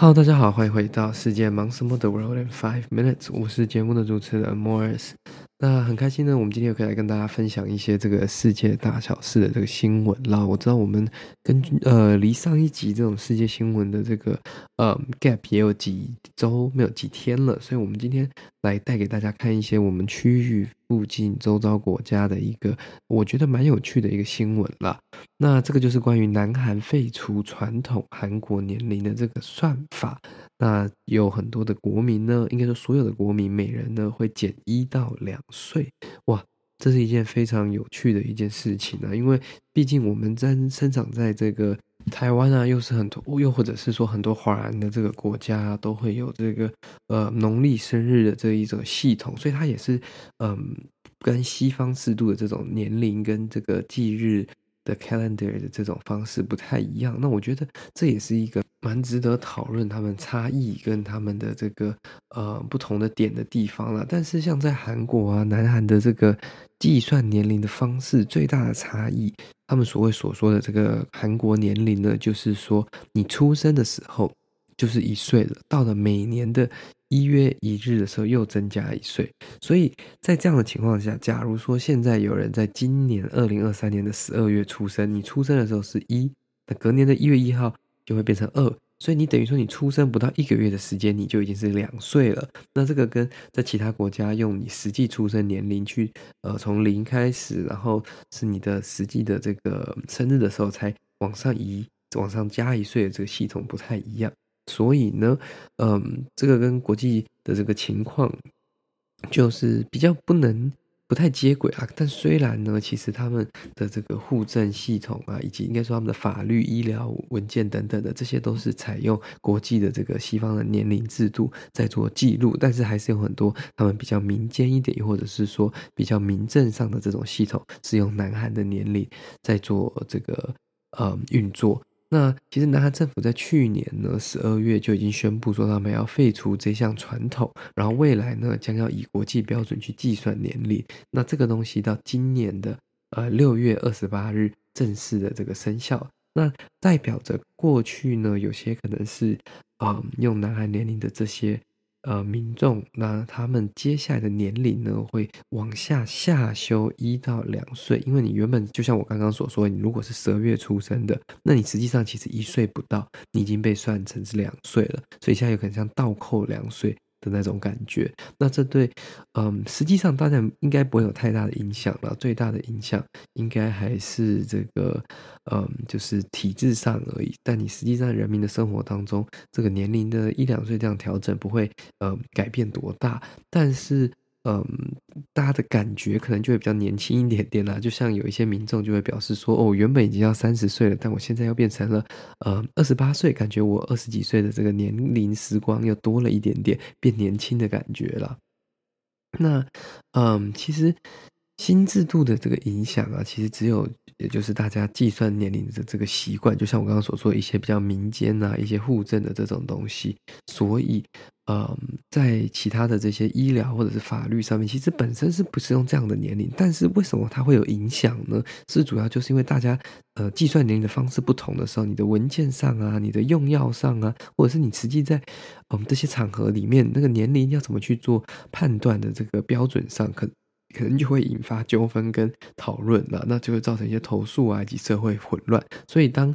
Hello，大家好，欢迎回到世界忙什么的 World in Five Minutes，我是节目的主持人 Morris。那很开心呢，我们今天又可以来跟大家分享一些这个世界大小事的这个新闻啦。我知道我们根据呃离上一集这种世界新闻的这个呃 gap 也有几周没有几天了，所以我们今天来带给大家看一些我们区域附近周遭国家的一个我觉得蛮有趣的一个新闻啦。那这个就是关于南韩废除传统韩国年龄的这个算法。那有很多的国民呢，应该说所有的国民，每人呢会减一到两岁，哇，这是一件非常有趣的一件事情啊！因为毕竟我们在生长在这个台湾啊，又是很多，又或者是说很多华人的这个国家，都会有这个呃农历生日的这一种系统，所以它也是嗯、跟西方制度的这种年龄跟这个忌日的 calendar 的这种方式不太一样。那我觉得这也是一个。蛮值得讨论他们差异跟他们的这个呃不同的点的地方了。但是像在韩国啊，南韩的这个计算年龄的方式最大的差异，他们所谓所说的这个韩国年龄呢，就是说你出生的时候就是一岁了，到了每年的一月一日的时候又增加一岁。所以在这样的情况下，假如说现在有人在今年二零二三年的十二月出生，你出生的时候是一，那隔年的一月一号。就会变成二，所以你等于说你出生不到一个月的时间，你就已经是两岁了。那这个跟在其他国家用你实际出生年龄去，呃，从零开始，然后是你的实际的这个生日的时候才往上移，往上加一岁的这个系统不太一样。所以呢，嗯，这个跟国际的这个情况就是比较不能。不太接轨啊，但虽然呢，其实他们的这个互证系统啊，以及应该说他们的法律、医疗文件等等的，这些都是采用国际的这个西方的年龄制度在做记录，但是还是有很多他们比较民间一点，或者是说比较民政上的这种系统，是用南韩的年龄在做这个呃运作。那其实南韩政府在去年呢十二月就已经宣布说他们要废除这项传统，然后未来呢将要以国际标准去计算年龄。那这个东西到今年的呃六月二十八日正式的这个生效，那代表着过去呢有些可能是啊、用南韩年龄的这些。呃，民众那他们接下来的年龄呢，会往下下修一到两岁，因为你原本就像我刚刚所说，你如果是十二月出生的，那你实际上其实一岁不到，你已经被算成是两岁了，所以现在有可能像倒扣两岁。的那种感觉，那这对，嗯，实际上大家应该不会有太大的影响了。最大的影响应该还是这个，嗯，就是体制上而已。但你实际上人民的生活当中，这个年龄的一两岁这样调整不会，嗯，改变多大。但是。嗯，大家的感觉可能就会比较年轻一点点啦。就像有一些民众就会表示说：“哦，原本已经要三十岁了，但我现在又变成了呃二十八岁，感觉我二十几岁的这个年龄时光又多了一点点变年轻的感觉了。”那嗯，其实新制度的这个影响啊，其实只有也就是大家计算年龄的这个习惯，就像我刚刚所说一些比较民间啊、一些互证的这种东西，所以。嗯，在其他的这些医疗或者是法律上面，其实本身是不是用这样的年龄？但是为什么它会有影响呢？是主要就是因为大家呃计算年龄的方式不同的时候，你的文件上啊，你的用药上啊，或者是你实际在我们、这些场合里面，那个年龄要怎么去做判断的这个标准上，可可能就会引发纠纷跟讨论了，那就会造成一些投诉啊以及社会混乱。所以当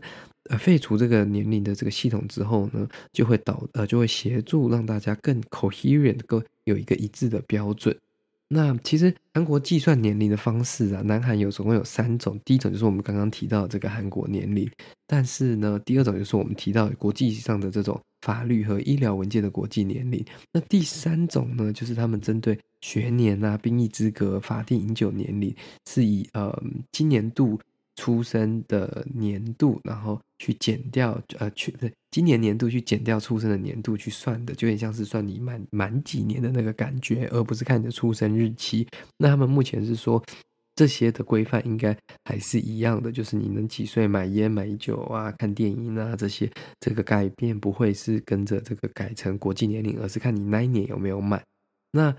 呃，废除这个年龄的这个系统之后呢，就会导呃，就会协助让大家更 coherent，更有一个一致的标准。那其实韩国计算年龄的方式啊，南韩有总共有三种。第一种就是我们刚刚提到的这个韩国年龄，但是呢，第二种就是我们提到国际上的这种法律和医疗文件的国际年龄。那第三种呢，就是他们针对学年啊、兵役资格、法定饮酒年龄，是以呃今年度。出生的年度，然后去减掉，呃，去今年年度去减掉出生的年度去算的，就有点像是算你满满几年的那个感觉，而不是看你的出生日期。那他们目前是说，这些的规范应该还是一样的，就是你能几岁买烟买酒啊、看电影啊这些，这个改变不会是跟着这个改成国际年龄，而是看你那一年有没有满。那，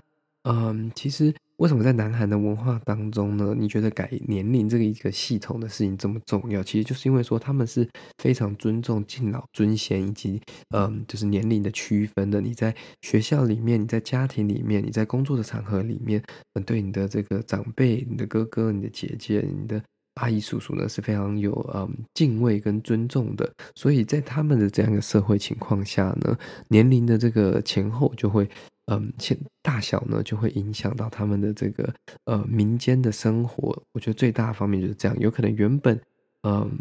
嗯，其实为什么在南韩的文化当中呢？你觉得改年龄这个一个系统的事情这么重要？其实就是因为说他们是非常尊重敬老尊贤以及嗯，就是年龄的区分的。你在学校里面，你在家庭里面，你在工作的场合里面，嗯，对你的这个长辈、你的哥哥、你的姐姐、你的阿姨、叔叔呢是非常有嗯敬畏跟尊重的。所以在他们的这样一个社会情况下呢，年龄的这个前后就会。嗯，现大小呢就会影响到他们的这个呃民间的生活。我觉得最大的方面就是这样，有可能原本嗯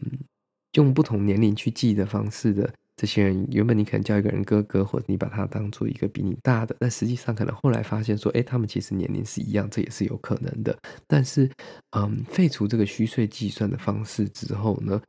用不同年龄去记的方式的这些人，原本你可能叫一个人哥哥，或者你把他当做一个比你大的，但实际上可能后来发现说，哎，他们其实年龄是一样，这也是有可能的。但是嗯，废除这个虚岁计算的方式之后呢，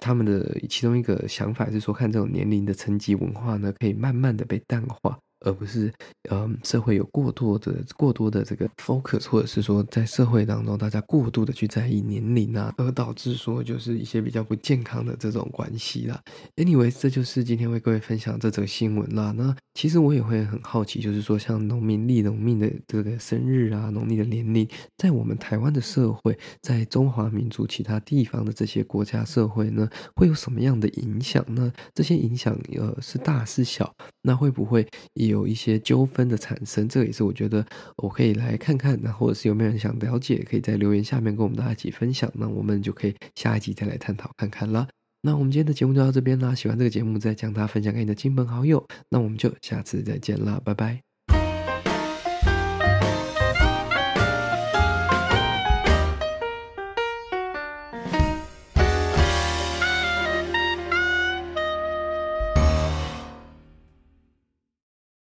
他们的其中一个想法是说，看这种年龄的层级文化呢，可以慢慢的被淡化。而不是，嗯，社会有过多的、过多的这个 focus，或者是说，在社会当中，大家过度的去在意年龄啊，而导致说就是一些比较不健康的这种关系啦。Anyway，这就是今天为各位分享这则新闻啦。那其实我也会很好奇，就是说，像农民历农民的这个生日啊，农历的年龄，在我们台湾的社会，在中华民族其他地方的这些国家社会呢，会有什么样的影响呢？这些影响呃是大是小？那会不会也有一些纠纷的产生？这也是我觉得我可以来看看，那或者是有没有人想了解，可以在留言下面跟我们大家一起分享。那我们就可以下一集再来探讨看看啦。那我们今天的节目就到这边啦，喜欢这个节目再将它分享给你的亲朋好友。那我们就下次再见啦，拜拜。